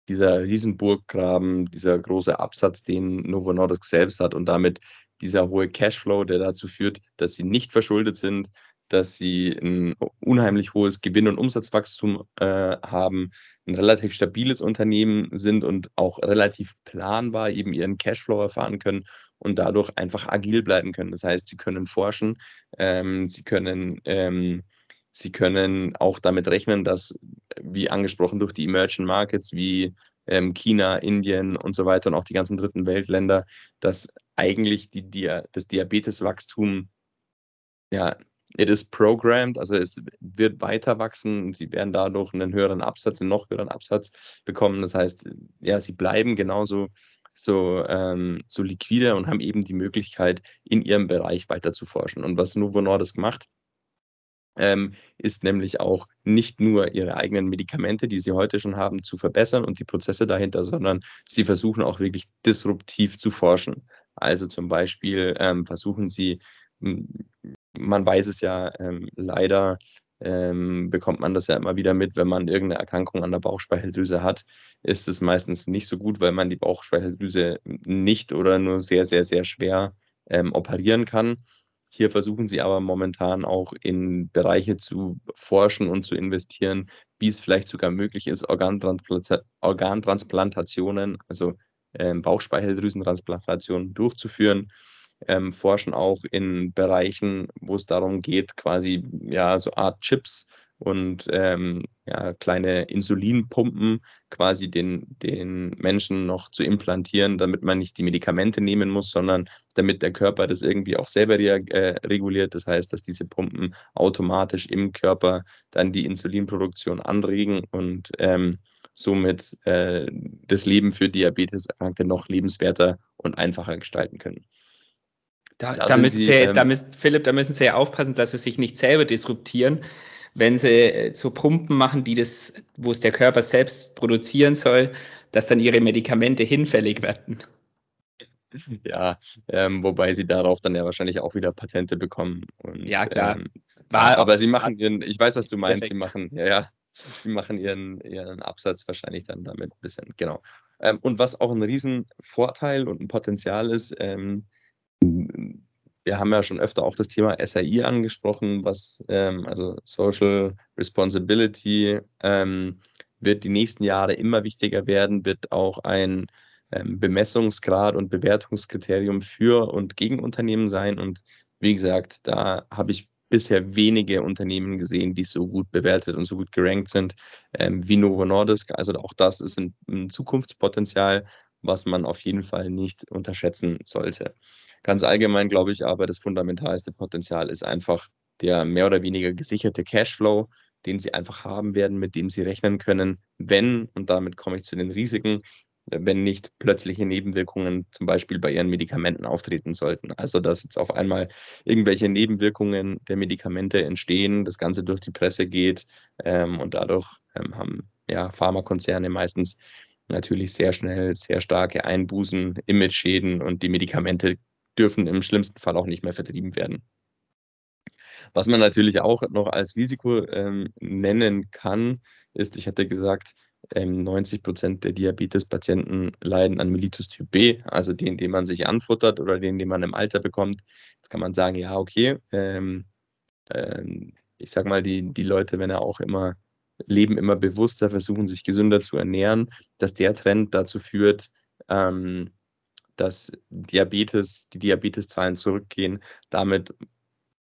dieser Riesenburggraben, dieser große Absatz, den Novo Nordisk selbst hat und damit dieser hohe Cashflow, der dazu führt, dass sie nicht verschuldet sind, dass sie ein unheimlich hohes Gewinn- und Umsatzwachstum äh, haben, ein relativ stabiles Unternehmen sind und auch relativ planbar eben ihren Cashflow erfahren können und dadurch einfach agil bleiben können. Das heißt, sie können forschen, ähm, sie können ähm, Sie können auch damit rechnen, dass, wie angesprochen, durch die Emerging Markets wie ähm, China, Indien und so weiter und auch die ganzen dritten Weltländer, dass eigentlich die, die, das Diabeteswachstum ja it is programmed, also es wird weiter wachsen. Sie werden dadurch einen höheren Absatz, einen noch höheren Absatz bekommen. Das heißt, ja, sie bleiben genauso so, ähm, so liquide und haben eben die Möglichkeit, in ihrem Bereich weiter zu forschen. Und was Novo Nordisk macht, ähm, ist nämlich auch nicht nur ihre eigenen Medikamente, die sie heute schon haben, zu verbessern und die Prozesse dahinter, sondern sie versuchen auch wirklich disruptiv zu forschen. Also zum Beispiel ähm, versuchen sie man weiß es ja ähm, leider, ähm, bekommt man das ja immer wieder mit, wenn man irgendeine Erkrankung an der Bauchspeicheldrüse hat, ist es meistens nicht so gut, weil man die Bauchspeicheldrüse nicht oder nur sehr, sehr, sehr schwer ähm, operieren kann. Hier versuchen sie aber momentan auch in Bereiche zu forschen und zu investieren, wie es vielleicht sogar möglich ist, Organtransplantationen, also ähm, Bauchspeicheldrüsentransplantationen durchzuführen ähm, forschen auch in Bereichen, wo es darum geht, quasi ja so Art Chips und ähm, ja, kleine Insulinpumpen quasi den, den Menschen noch zu implantieren, damit man nicht die Medikamente nehmen muss, sondern damit der Körper das irgendwie auch selber äh, reguliert. Das heißt, dass diese Pumpen automatisch im Körper dann die Insulinproduktion anregen und ähm, somit äh, das Leben für Diabeteserkrankte noch lebenswerter und einfacher gestalten können. Da, da, da müssen Sie, ähm, da müssen, Philipp, da müssen Sie ja aufpassen, dass Sie sich nicht selber disruptieren, wenn Sie äh, so Pumpen machen, die das, wo es der Körper selbst produzieren soll, dass dann Ihre Medikamente hinfällig werden. Ja, ähm, wobei Sie darauf dann ja wahrscheinlich auch wieder Patente bekommen. Und, ja, klar. Ähm, War, aber Sie machen Ihren, ich weiß, was du meinst, perfekt. Sie machen, ja, ja, Sie machen Ihren, Ihren Absatz wahrscheinlich dann damit ein bisschen, genau. Ähm, und was auch ein Riesenvorteil und ein Potenzial ist, ähm, wir haben ja schon öfter auch das Thema SAI angesprochen, was ähm, also Social Responsibility ähm, wird die nächsten Jahre immer wichtiger werden, wird auch ein ähm, Bemessungsgrad und Bewertungskriterium für und gegen Unternehmen sein. Und wie gesagt, da habe ich bisher wenige Unternehmen gesehen, die so gut bewertet und so gut gerankt sind ähm, wie Novo Nordisk. Also auch das ist ein, ein Zukunftspotenzial, was man auf jeden Fall nicht unterschätzen sollte. Ganz allgemein glaube ich aber, das fundamentalste Potenzial ist einfach der mehr oder weniger gesicherte Cashflow, den sie einfach haben werden, mit dem sie rechnen können, wenn, und damit komme ich zu den Risiken, wenn nicht plötzliche Nebenwirkungen zum Beispiel bei ihren Medikamenten auftreten sollten. Also dass jetzt auf einmal irgendwelche Nebenwirkungen der Medikamente entstehen, das Ganze durch die Presse geht ähm, und dadurch ähm, haben ja Pharmakonzerne meistens natürlich sehr schnell sehr starke Einbußen, Image-Schäden und die Medikamente dürfen im schlimmsten Fall auch nicht mehr vertrieben werden. Was man natürlich auch noch als Risiko ähm, nennen kann, ist, ich hatte gesagt, 90 ähm, Prozent der Diabetespatienten leiden an Mellitus Typ B, also den, den man sich anfuttert oder den, den man im Alter bekommt. Jetzt kann man sagen, ja, okay, ähm, ähm, ich sag mal, die, die Leute, wenn er auch immer leben immer bewusster, versuchen sich gesünder zu ernähren, dass der Trend dazu führt, ähm, dass Diabetes, die Diabeteszahlen zurückgehen. Damit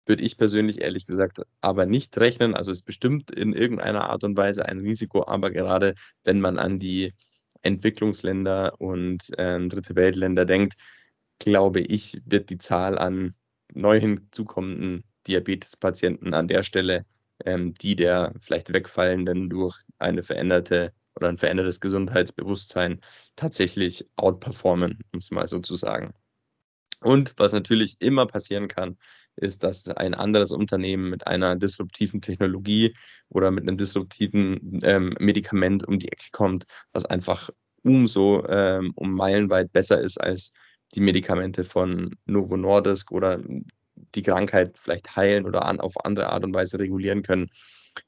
würde ich persönlich ehrlich gesagt aber nicht rechnen. Also es ist bestimmt in irgendeiner Art und Weise ein Risiko, aber gerade wenn man an die Entwicklungsländer und ähm, dritte Weltländer denkt, glaube ich, wird die Zahl an neu hinzukommenden Diabetespatienten an der Stelle ähm, die der vielleicht wegfallenden durch eine veränderte oder ein verändertes Gesundheitsbewusstsein tatsächlich outperformen, um es mal so zu sagen. Und was natürlich immer passieren kann, ist, dass ein anderes Unternehmen mit einer disruptiven Technologie oder mit einem disruptiven ähm, Medikament um die Ecke kommt, was einfach umso ähm, um meilenweit besser ist als die Medikamente von Novo Nordisk oder die Krankheit vielleicht heilen oder an, auf andere Art und Weise regulieren können.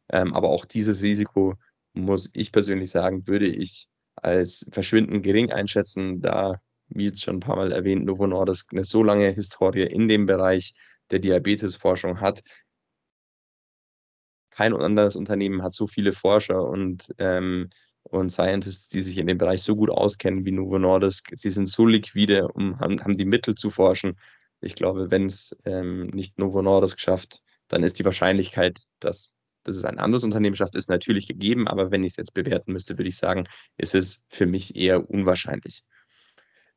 Ähm, aber auch dieses Risiko, muss ich persönlich sagen, würde ich als verschwindend gering einschätzen, da, wie jetzt schon ein paar Mal erwähnt, Novo Nordisk eine so lange Historie in dem Bereich der Diabetesforschung hat. Kein anderes Unternehmen hat so viele Forscher und, ähm, und Scientists, die sich in dem Bereich so gut auskennen wie Novo Nordisk. Sie sind so liquide, um, haben, haben die Mittel zu forschen. Ich glaube, wenn es ähm, nicht Novo Nordisk schafft, dann ist die Wahrscheinlichkeit, dass, dass es ein anderes Unternehmen schafft, ist natürlich gegeben. Aber wenn ich es jetzt bewerten müsste, würde ich sagen, ist es für mich eher unwahrscheinlich.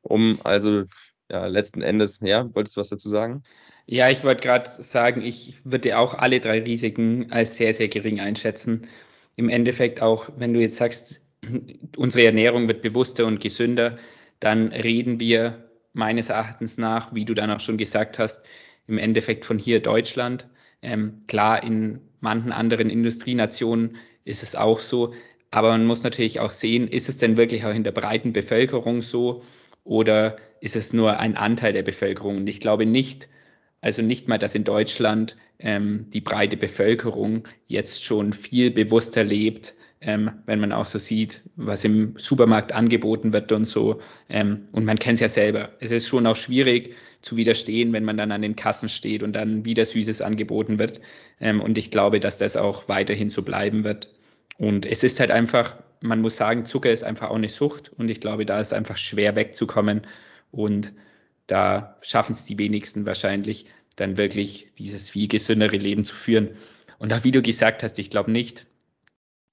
Um also ja, letzten Endes, ja, wolltest du was dazu sagen? Ja, ich wollte gerade sagen, ich würde auch alle drei Risiken als sehr, sehr gering einschätzen. Im Endeffekt auch, wenn du jetzt sagst, [CLEARS THROAT] unsere Ernährung wird bewusster und gesünder, dann reden wir meines Erachtens nach, wie du dann auch schon gesagt hast, im Endeffekt von hier Deutschland. Ähm, klar, in manchen anderen Industrienationen ist es auch so, aber man muss natürlich auch sehen, ist es denn wirklich auch in der breiten Bevölkerung so oder ist es nur ein Anteil der Bevölkerung? Und ich glaube nicht, also nicht mal, dass in Deutschland ähm, die breite Bevölkerung jetzt schon viel bewusster lebt, ähm, wenn man auch so sieht, was im Supermarkt angeboten wird und so. Ähm, und man kennt es ja selber. Es ist schon auch schwierig zu widerstehen, wenn man dann an den Kassen steht und dann wieder Süßes angeboten wird. Ähm, und ich glaube, dass das auch weiterhin so bleiben wird. Und es ist halt einfach, man muss sagen, Zucker ist einfach auch eine Sucht. Und ich glaube, da ist einfach schwer wegzukommen. Und da schaffen es die wenigsten wahrscheinlich, dann wirklich dieses viel gesündere Leben zu führen. Und auch wie du gesagt hast, ich glaube nicht,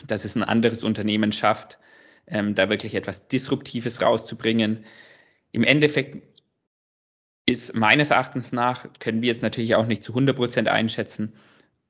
dass es ein anderes Unternehmen schafft, ähm, da wirklich etwas Disruptives rauszubringen. Im Endeffekt ist meines Erachtens nach, können wir jetzt natürlich auch nicht zu 100 Prozent einschätzen,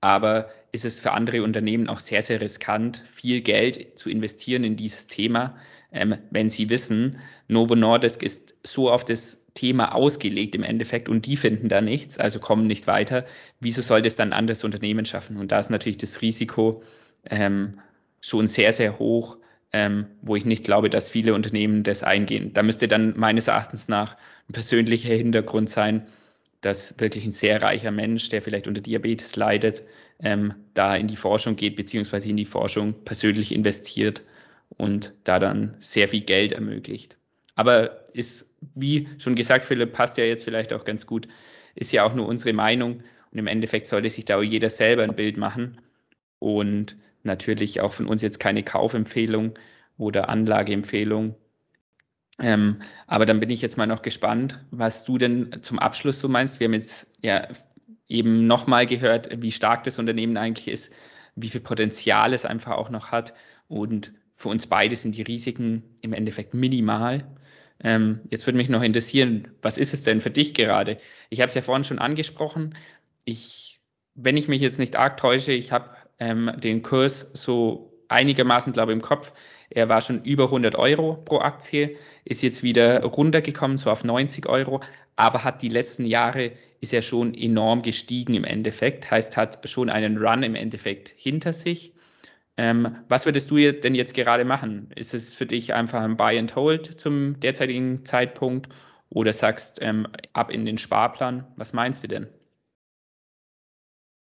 aber ist es für andere Unternehmen auch sehr, sehr riskant, viel Geld zu investieren in dieses Thema, ähm, wenn sie wissen, Novo Nordisk ist so auf das Thema ausgelegt im Endeffekt und die finden da nichts, also kommen nicht weiter. Wieso sollte es dann ein anderes Unternehmen schaffen? Und da ist natürlich das Risiko, ähm, schon sehr, sehr hoch, ähm, wo ich nicht glaube, dass viele Unternehmen das eingehen. Da müsste dann meines Erachtens nach ein persönlicher Hintergrund sein, dass wirklich ein sehr reicher Mensch, der vielleicht unter Diabetes leidet, ähm, da in die Forschung geht, beziehungsweise in die Forschung persönlich investiert und da dann sehr viel Geld ermöglicht. Aber ist, wie schon gesagt, Philipp, passt ja jetzt vielleicht auch ganz gut, ist ja auch nur unsere Meinung und im Endeffekt sollte sich da auch jeder selber ein Bild machen. Und Natürlich auch von uns jetzt keine Kaufempfehlung oder Anlageempfehlung. Ähm, aber dann bin ich jetzt mal noch gespannt, was du denn zum Abschluss so meinst. Wir haben jetzt ja eben nochmal gehört, wie stark das Unternehmen eigentlich ist, wie viel Potenzial es einfach auch noch hat. Und für uns beide sind die Risiken im Endeffekt minimal. Ähm, jetzt würde mich noch interessieren, was ist es denn für dich gerade? Ich habe es ja vorhin schon angesprochen. Ich, wenn ich mich jetzt nicht arg täusche, ich habe ähm, den Kurs so einigermaßen, glaube ich, im Kopf. Er war schon über 100 Euro pro Aktie, ist jetzt wieder runtergekommen, so auf 90 Euro, aber hat die letzten Jahre, ist er schon enorm gestiegen im Endeffekt, heißt, hat schon einen Run im Endeffekt hinter sich. Ähm, was würdest du denn jetzt gerade machen? Ist es für dich einfach ein Buy and Hold zum derzeitigen Zeitpunkt oder sagst ähm, ab in den Sparplan? Was meinst du denn?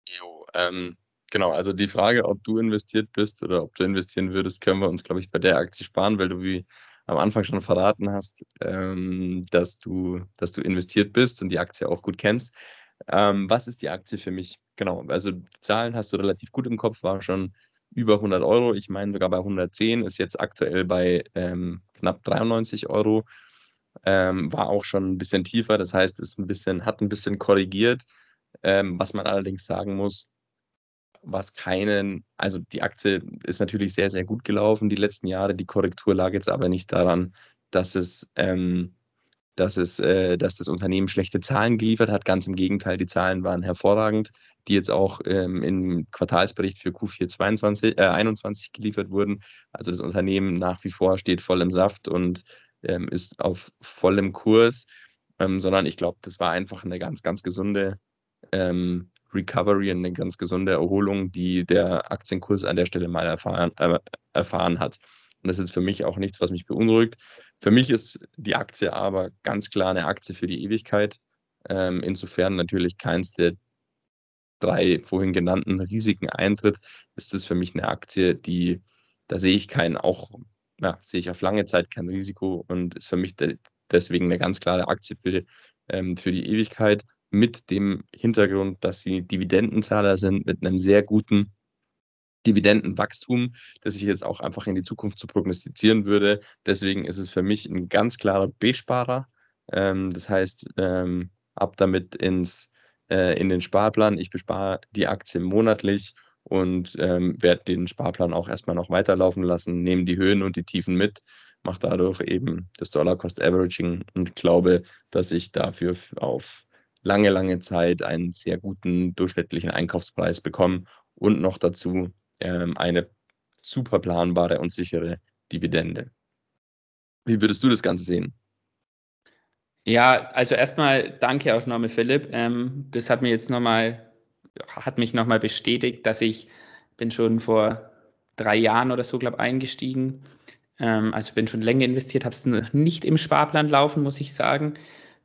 Jo, ähm, genau, also die Frage, ob du investiert bist oder ob du investieren würdest, können wir uns, glaube ich, bei der Aktie sparen, weil du wie am Anfang schon verraten hast, ähm, dass, du, dass du investiert bist und die Aktie auch gut kennst. Ähm, was ist die Aktie für mich? Genau, also Zahlen hast du relativ gut im Kopf, war schon über 100 Euro. Ich meine sogar bei 110, ist jetzt aktuell bei ähm, knapp 93 Euro. Ähm, war auch schon ein bisschen tiefer, das heißt, ist ein bisschen, hat ein bisschen korrigiert. Ähm, was man allerdings sagen muss, was keinen, also die Aktie ist natürlich sehr, sehr gut gelaufen die letzten Jahre. Die Korrektur lag jetzt aber nicht daran, dass es ähm, dass, es, äh, dass das Unternehmen schlechte Zahlen geliefert hat. Ganz im Gegenteil, die Zahlen waren hervorragend, die jetzt auch ähm, im Quartalsbericht für Q4 22, äh, 21 geliefert wurden. Also das Unternehmen nach wie vor steht voll im Saft und ähm, ist auf vollem Kurs, ähm, sondern ich glaube, das war einfach eine ganz, ganz gesunde ähm, Recovery, eine ganz gesunde Erholung, die der Aktienkurs an der Stelle mal erfahren, äh, erfahren hat. Und das ist für mich auch nichts, was mich beunruhigt. Für mich ist die Aktie aber ganz klar eine Aktie für die Ewigkeit. Ähm, insofern natürlich keins der drei vorhin genannten Risiken eintritt, ist es für mich eine Aktie, die, da sehe ich keinen, auch, ja, sehe ich auf lange Zeit kein Risiko und ist für mich de deswegen eine ganz klare Aktie für, ähm, für die Ewigkeit mit dem Hintergrund, dass sie Dividendenzahler sind, mit einem sehr guten Dividendenwachstum, das ich jetzt auch einfach in die Zukunft zu prognostizieren würde. Deswegen ist es für mich ein ganz klarer B-Sparer. Ähm, das heißt, ähm, ab damit ins, äh, in den Sparplan. Ich bespare die Aktie monatlich und ähm, werde den Sparplan auch erstmal noch weiterlaufen lassen, nehme die Höhen und die Tiefen mit, mache dadurch eben das Dollar-Cost-Averaging und glaube, dass ich dafür auf lange, lange Zeit einen sehr guten durchschnittlichen Einkaufspreis bekomme und noch dazu ähm, eine super planbare und sichere Dividende. Wie würdest du das Ganze sehen? Ja, also erstmal danke auch nochmal Philipp. Ähm, das hat mir jetzt nochmal, hat mich nochmal bestätigt, dass ich bin schon vor drei Jahren oder so, glaube ich, eingestiegen. Ähm, also bin schon länger investiert, habe es nicht im Sparplan laufen, muss ich sagen,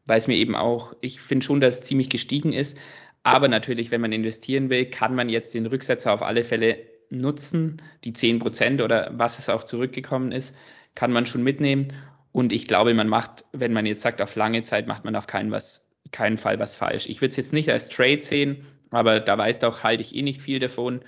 weil es mir eben auch, ich finde schon, dass es ziemlich gestiegen ist. Aber natürlich, wenn man investieren will, kann man jetzt den Rücksetzer auf alle Fälle nutzen. Die 10 Prozent oder was es auch zurückgekommen ist, kann man schon mitnehmen. Und ich glaube, man macht, wenn man jetzt sagt, auf lange Zeit macht man auf keinen, was, keinen Fall was falsch. Ich würde es jetzt nicht als Trade sehen, aber da weißt auch, halte ich eh nicht viel davon.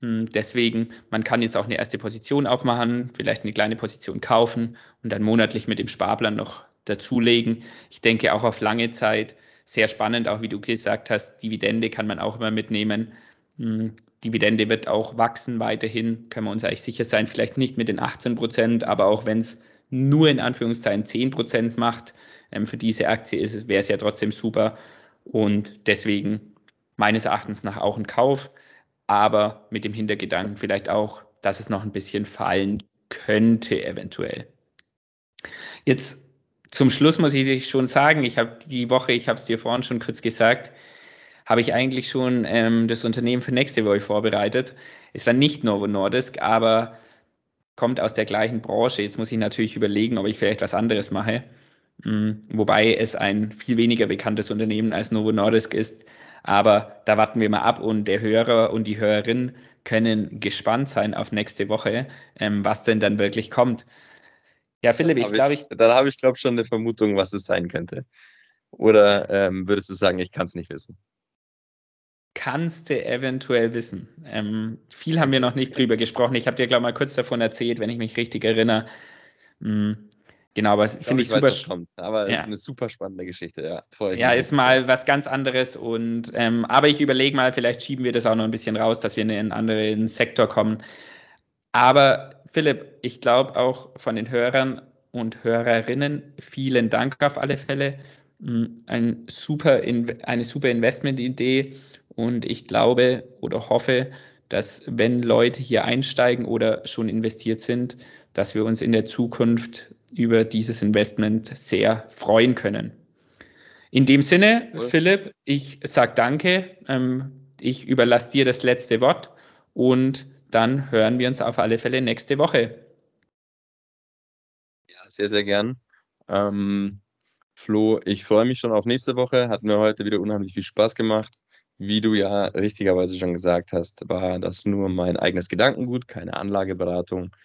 Hm, deswegen, man kann jetzt auch eine erste Position aufmachen, vielleicht eine kleine Position kaufen und dann monatlich mit dem Sparplan noch dazulegen. Ich denke auch auf lange Zeit sehr spannend, auch wie du gesagt hast, Dividende kann man auch immer mitnehmen. Hm, Dividende wird auch wachsen weiterhin, können wir uns eigentlich sicher sein, vielleicht nicht mit den 18 Prozent, aber auch wenn es nur in Anführungszeichen 10 Prozent macht, ähm, für diese Aktie ist es, wäre es ja trotzdem super und deswegen meines Erachtens nach auch ein Kauf, aber mit dem Hintergedanken vielleicht auch, dass es noch ein bisschen fallen könnte eventuell. Jetzt zum Schluss muss ich schon sagen, ich habe die Woche, ich habe es dir vorhin schon kurz gesagt, habe ich eigentlich schon ähm, das Unternehmen für nächste Woche vorbereitet. Es war nicht Novo Nordisk, aber kommt aus der gleichen Branche. Jetzt muss ich natürlich überlegen, ob ich vielleicht was anderes mache. Mhm. Wobei es ein viel weniger bekanntes Unternehmen als Novo Nordisk ist. Aber da warten wir mal ab und der Hörer und die Hörerin können gespannt sein auf nächste Woche, ähm, was denn dann wirklich kommt. Ja, Philipp, ich glaube, ich. Dann habe ich, glaube ich, schon eine Vermutung, was es sein könnte. Oder ähm, würdest du sagen, ich kann es nicht wissen? kannst du eventuell wissen? Ähm, viel haben wir noch nicht drüber gesprochen. Ich habe dir, glaube ich, mal kurz davon erzählt, wenn ich mich richtig erinnere. Mhm. Genau, aber finde ich, ich super. spannend. aber ja. ist eine super spannende Geschichte, ja. Ja, ist mal was ganz anderes und ähm, aber ich überlege mal, vielleicht schieben wir das auch noch ein bisschen raus, dass wir in einen anderen Sektor kommen. Aber Philipp, ich glaube auch von den Hörern und Hörerinnen, vielen Dank auf alle Fälle. Mm, ein super, eine super Investmentidee und ich glaube oder hoffe, dass wenn Leute hier einsteigen oder schon investiert sind, dass wir uns in der Zukunft über dieses Investment sehr freuen können. In dem Sinne, cool. Philipp, ich sage danke. Ähm, ich überlasse dir das letzte Wort und dann hören wir uns auf alle Fälle nächste Woche. Ja, sehr, sehr gern. Ähm, Flo, ich freue mich schon auf nächste Woche. Hat mir heute wieder unheimlich viel Spaß gemacht. Wie du ja richtigerweise schon gesagt hast, war das nur mein eigenes Gedankengut, keine Anlageberatung.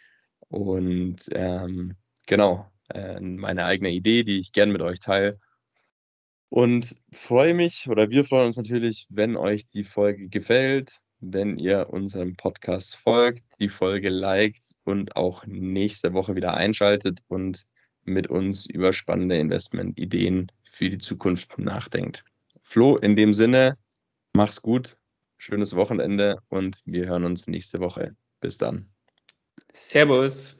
Und ähm, genau, äh, meine eigene Idee, die ich gerne mit euch teile. Und freue mich oder wir freuen uns natürlich, wenn euch die Folge gefällt, wenn ihr unserem Podcast folgt, die Folge liked und auch nächste Woche wieder einschaltet und mit uns über spannende Investmentideen für die Zukunft nachdenkt. Flo, in dem Sinne, mach's gut, schönes Wochenende und wir hören uns nächste Woche. Bis dann. Servus.